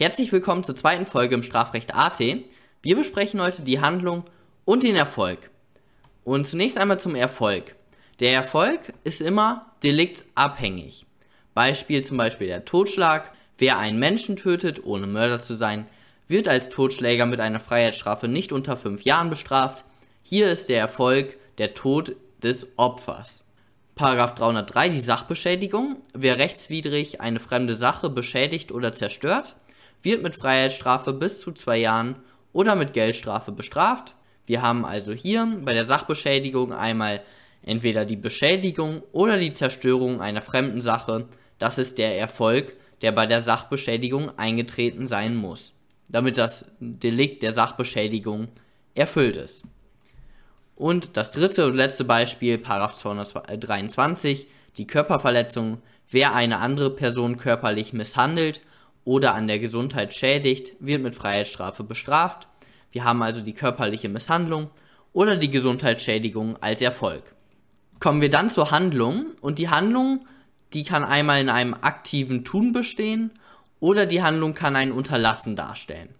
Herzlich willkommen zur zweiten Folge im Strafrecht AT. Wir besprechen heute die Handlung und den Erfolg. Und zunächst einmal zum Erfolg. Der Erfolg ist immer deliktsabhängig. Beispiel zum Beispiel der Totschlag. Wer einen Menschen tötet, ohne Mörder zu sein, wird als Totschläger mit einer Freiheitsstrafe nicht unter fünf Jahren bestraft. Hier ist der Erfolg der Tod des Opfers. Paragraph 303 die Sachbeschädigung. Wer rechtswidrig eine fremde Sache beschädigt oder zerstört, wird mit Freiheitsstrafe bis zu zwei Jahren oder mit Geldstrafe bestraft. Wir haben also hier bei der Sachbeschädigung einmal entweder die Beschädigung oder die Zerstörung einer fremden Sache. Das ist der Erfolg, der bei der Sachbeschädigung eingetreten sein muss, damit das Delikt der Sachbeschädigung erfüllt ist. Und das dritte und letzte Beispiel, Paragraph 223, die Körperverletzung. Wer eine andere Person körperlich misshandelt oder an der Gesundheit schädigt, wird mit Freiheitsstrafe bestraft. Wir haben also die körperliche Misshandlung oder die Gesundheitsschädigung als Erfolg. Kommen wir dann zur Handlung und die Handlung, die kann einmal in einem aktiven Tun bestehen oder die Handlung kann ein Unterlassen darstellen.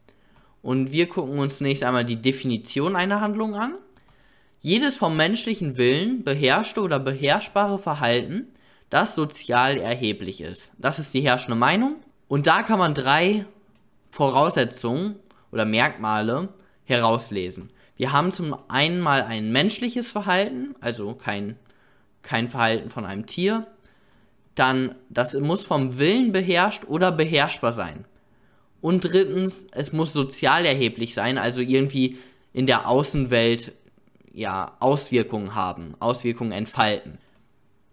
Und wir gucken uns zunächst einmal die Definition einer Handlung an. Jedes vom menschlichen Willen beherrschte oder beherrschbare Verhalten, das sozial erheblich ist. Das ist die herrschende Meinung und da kann man drei Voraussetzungen oder Merkmale herauslesen. Wir haben zum einen mal ein menschliches Verhalten, also kein, kein Verhalten von einem Tier. Dann, das muss vom Willen beherrscht oder beherrschbar sein. Und drittens, es muss sozial erheblich sein, also irgendwie in der Außenwelt ja, Auswirkungen haben, Auswirkungen entfalten.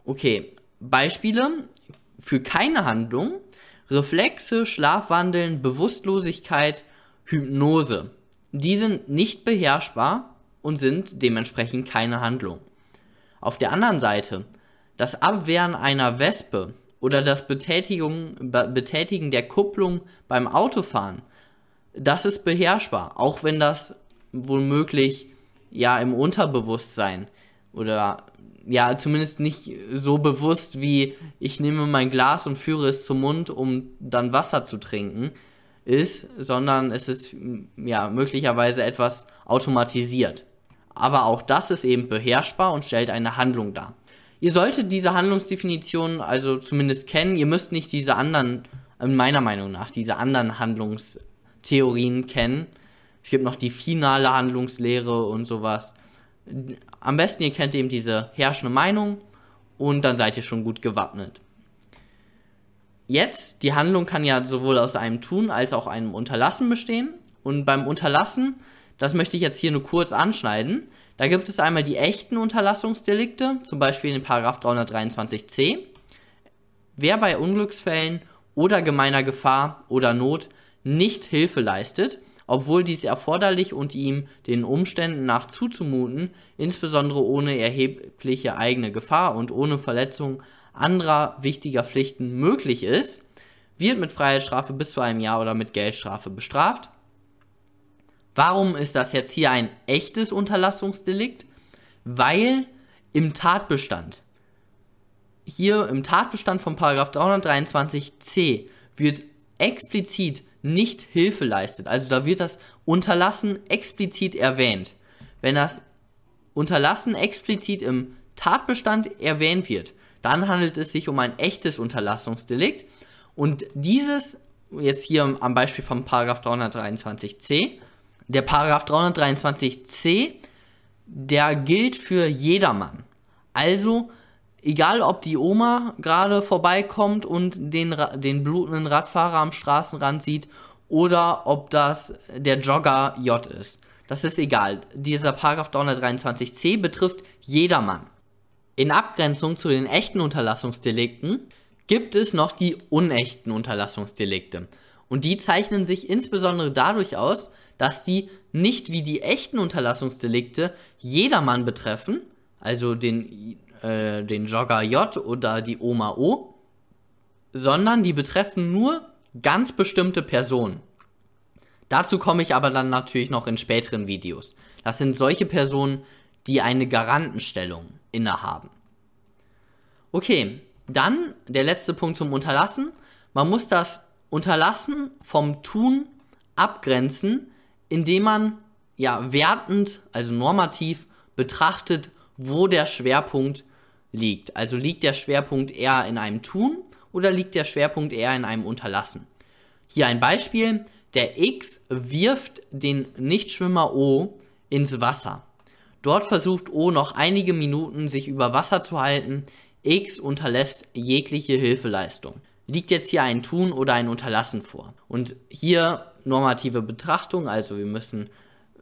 Okay, Beispiele für keine Handlung Reflexe, Schlafwandeln, Bewusstlosigkeit, Hypnose. Die sind nicht beherrschbar und sind dementsprechend keine Handlung. Auf der anderen Seite, das Abwehren einer Wespe oder das Betätigung, Betätigen der Kupplung beim Autofahren, das ist beherrschbar, auch wenn das womöglich ja im Unterbewusstsein oder ja, zumindest nicht so bewusst wie ich nehme mein Glas und führe es zum Mund, um dann Wasser zu trinken, ist, sondern es ist ja möglicherweise etwas automatisiert. Aber auch das ist eben beherrschbar und stellt eine Handlung dar. Ihr solltet diese Handlungsdefinition also zumindest kennen. Ihr müsst nicht diese anderen, meiner Meinung nach, diese anderen Handlungstheorien kennen. Es gibt noch die finale Handlungslehre und sowas am besten ihr kennt eben diese herrschende Meinung und dann seid ihr schon gut gewappnet. Jetzt, die Handlung kann ja sowohl aus einem Tun als auch einem Unterlassen bestehen. Und beim Unterlassen, das möchte ich jetzt hier nur kurz anschneiden, da gibt es einmal die echten Unterlassungsdelikte, zum Beispiel in 323c. Wer bei Unglücksfällen oder gemeiner Gefahr oder Not nicht Hilfe leistet, obwohl dies erforderlich und ihm den Umständen nach zuzumuten, insbesondere ohne erhebliche eigene Gefahr und ohne Verletzung anderer wichtiger Pflichten möglich ist, wird mit Freiheitsstrafe bis zu einem Jahr oder mit Geldstrafe bestraft. Warum ist das jetzt hier ein echtes Unterlassungsdelikt? Weil im Tatbestand, hier im Tatbestand von 323c wird explizit nicht Hilfe leistet. Also da wird das Unterlassen explizit erwähnt. Wenn das Unterlassen explizit im Tatbestand erwähnt wird, dann handelt es sich um ein echtes Unterlassungsdelikt. Und dieses, jetzt hier am Beispiel vom Paragraph 323c, der Paragraph 323c, der gilt für jedermann. Also egal ob die Oma gerade vorbeikommt und den, den blutenden Radfahrer am Straßenrand sieht oder ob das der Jogger J ist. Das ist egal. Dieser Paragraph 323c betrifft jedermann. In Abgrenzung zu den echten Unterlassungsdelikten gibt es noch die unechten Unterlassungsdelikte. Und die zeichnen sich insbesondere dadurch aus, dass die nicht wie die echten Unterlassungsdelikte jedermann betreffen, also den äh, den Jogger J oder die Oma O, sondern die betreffen nur ganz bestimmte Personen. Dazu komme ich aber dann natürlich noch in späteren Videos. Das sind solche Personen, die eine Garantenstellung innehaben. Okay, dann der letzte Punkt zum Unterlassen. Man muss das Unterlassen vom Tun abgrenzen, indem man ja wertend, also normativ betrachtet, wo der Schwerpunkt liegt. Also liegt der Schwerpunkt eher in einem Tun oder liegt der Schwerpunkt eher in einem Unterlassen? Hier ein Beispiel. Der X wirft den Nichtschwimmer O ins Wasser. Dort versucht O noch einige Minuten sich über Wasser zu halten. X unterlässt jegliche Hilfeleistung. Liegt jetzt hier ein Tun oder ein Unterlassen vor? Und hier normative Betrachtung, also wir müssen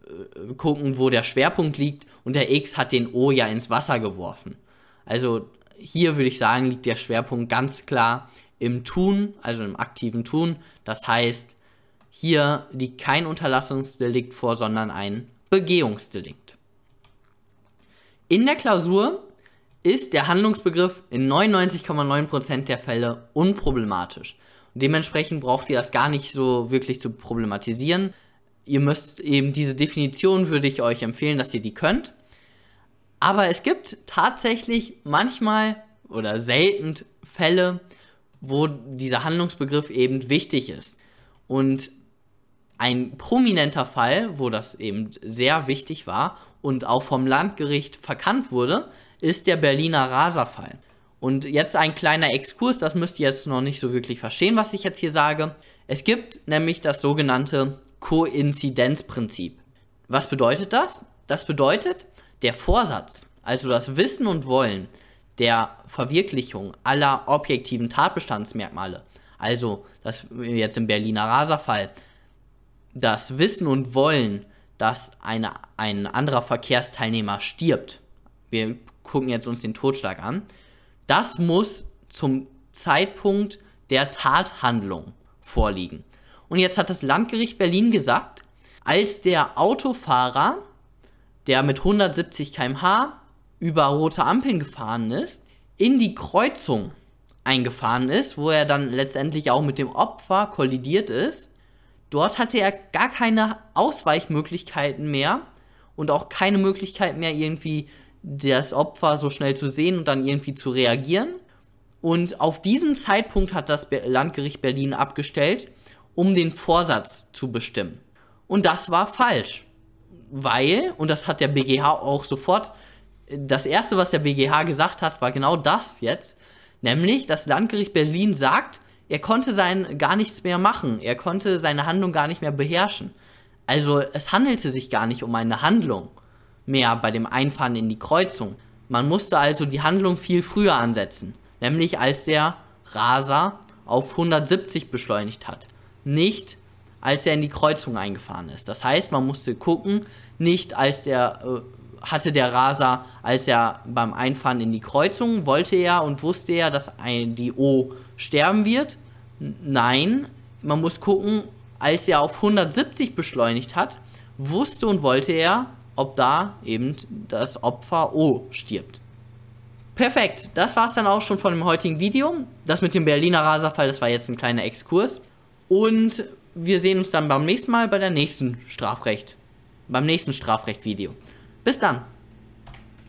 äh, gucken, wo der Schwerpunkt liegt und der X hat den O ja ins Wasser geworfen. Also hier würde ich sagen, liegt der Schwerpunkt ganz klar im Tun, also im aktiven Tun. Das heißt, hier liegt kein Unterlassungsdelikt vor, sondern ein Begehungsdelikt. In der Klausur ist der Handlungsbegriff in 99,9% der Fälle unproblematisch. Dementsprechend braucht ihr das gar nicht so wirklich zu problematisieren. Ihr müsst eben diese Definition, würde ich euch empfehlen, dass ihr die könnt. Aber es gibt tatsächlich manchmal oder selten Fälle, wo dieser Handlungsbegriff eben wichtig ist. Und ein prominenter Fall, wo das eben sehr wichtig war und auch vom Landgericht verkannt wurde, ist der Berliner Raserfall. Und jetzt ein kleiner Exkurs, das müsst ihr jetzt noch nicht so wirklich verstehen, was ich jetzt hier sage. Es gibt nämlich das sogenannte Koinzidenzprinzip. Was bedeutet das? Das bedeutet, der Vorsatz, also das Wissen und Wollen der Verwirklichung aller objektiven Tatbestandsmerkmale, also das jetzt im Berliner Raserfall, das Wissen und Wollen, dass eine, ein anderer Verkehrsteilnehmer stirbt, wir gucken jetzt uns den Totschlag an, das muss zum Zeitpunkt der Tathandlung vorliegen. Und jetzt hat das Landgericht Berlin gesagt, als der Autofahrer, der mit 170 km/h über rote Ampeln gefahren ist, in die Kreuzung eingefahren ist, wo er dann letztendlich auch mit dem Opfer kollidiert ist, dort hatte er gar keine Ausweichmöglichkeiten mehr und auch keine Möglichkeit mehr irgendwie das Opfer so schnell zu sehen und dann irgendwie zu reagieren. Und auf diesem Zeitpunkt hat das Landgericht Berlin abgestellt, um den Vorsatz zu bestimmen. Und das war falsch. Weil, und das hat der BGH auch sofort, das erste, was der BGH gesagt hat, war genau das jetzt. Nämlich, das Landgericht Berlin sagt, er konnte sein gar nichts mehr machen. Er konnte seine Handlung gar nicht mehr beherrschen. Also, es handelte sich gar nicht um eine Handlung mehr bei dem Einfahren in die Kreuzung. Man musste also die Handlung viel früher ansetzen. Nämlich als der Raser auf 170 beschleunigt hat nicht als er in die Kreuzung eingefahren ist. Das heißt, man musste gucken, nicht als der äh, hatte der Raser, als er beim Einfahren in die Kreuzung wollte er und wusste er, dass ein, die O sterben wird. Nein, man muss gucken, als er auf 170 beschleunigt hat, wusste und wollte er, ob da eben das Opfer O stirbt. Perfekt, das war es dann auch schon von dem heutigen Video. Das mit dem Berliner Raserfall, das war jetzt ein kleiner Exkurs. Und wir sehen uns dann beim nächsten Mal bei der nächsten Strafrecht, beim nächsten Strafrecht-Video. Bis dann!